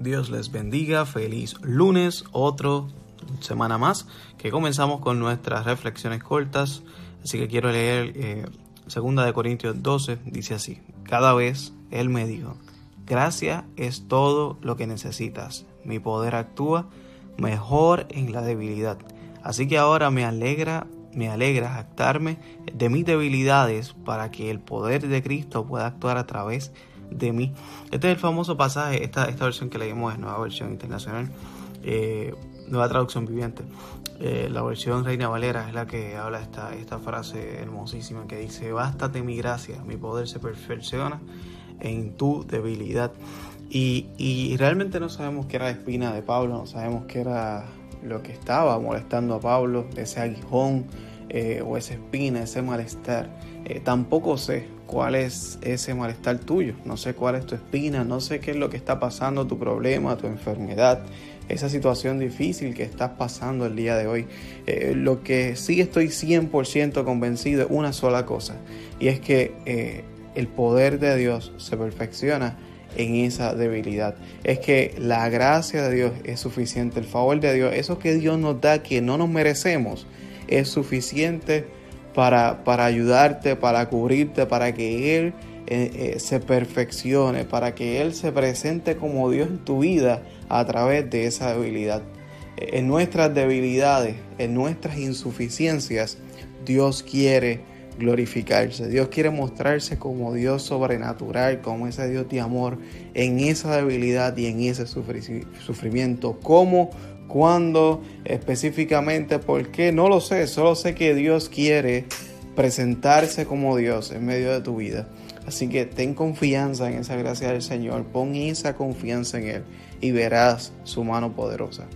Dios les bendiga, feliz lunes, otro semana más que comenzamos con nuestras reflexiones cortas. Así que quiero leer eh, segunda de Corintios 12, dice así, cada vez Él me dijo, gracia es todo lo que necesitas, mi poder actúa mejor en la debilidad. Así que ahora me alegra, me alegra jactarme de mis debilidades para que el poder de Cristo pueda actuar a través de de mí. Este es el famoso pasaje, esta, esta versión que leímos es nueva versión internacional, eh, nueva traducción viviente. Eh, la versión Reina Valera es la que habla esta, esta frase hermosísima que dice, bástate mi gracia, mi poder se perfecciona en tu debilidad. Y, y realmente no sabemos qué era la espina de Pablo, no sabemos qué era lo que estaba molestando a Pablo, ese aguijón eh, o esa espina, ese malestar. tampoco sé cuál es ese malestar tuyo, no sé cuál es tu espina, no sé qué es lo que está pasando, tu problema, tu enfermedad, esa situación difícil que estás pasando el día de hoy. Eh, lo que sí estoy 100% convencido es una sola cosa, y es que eh, el poder de Dios se perfecciona en esa debilidad. Es que la gracia de Dios es suficiente, el favor de Dios, eso que Dios nos da que no nos merecemos, es suficiente para, para ayudarte, para cubrirte, para que Él eh, eh, se perfeccione, para que Él se presente como Dios en tu vida a través de esa debilidad. En nuestras debilidades, en nuestras insuficiencias, Dios quiere glorificarse. Dios quiere mostrarse como Dios sobrenatural, como ese Dios de amor en esa debilidad y en ese sufrimiento. Como ¿Cuándo específicamente? ¿Por qué? No lo sé, solo sé que Dios quiere presentarse como Dios en medio de tu vida. Así que ten confianza en esa gracia del Señor, pon esa confianza en Él y verás su mano poderosa.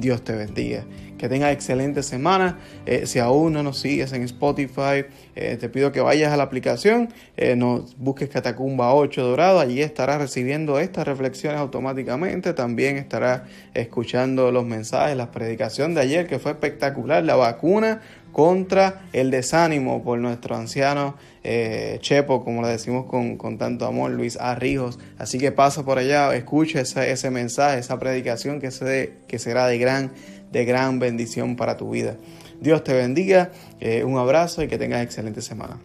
Dios te bendiga. Que tengas excelente semana. Eh, si aún no nos sigues en Spotify, eh, te pido que vayas a la aplicación, eh, nos busques Catacumba 8 Dorado. Allí estarás recibiendo estas reflexiones automáticamente. También estarás escuchando los mensajes, la predicación de ayer que fue espectacular. La vacuna contra el desánimo por nuestro anciano Chepo, como le decimos con, con, tanto amor, Luis Arrijos. Así que pasa por allá, escucha ese, ese mensaje, esa predicación que, se, que será de gran de gran bendición para tu vida. Dios te bendiga, eh, un abrazo y que tengas excelente semana.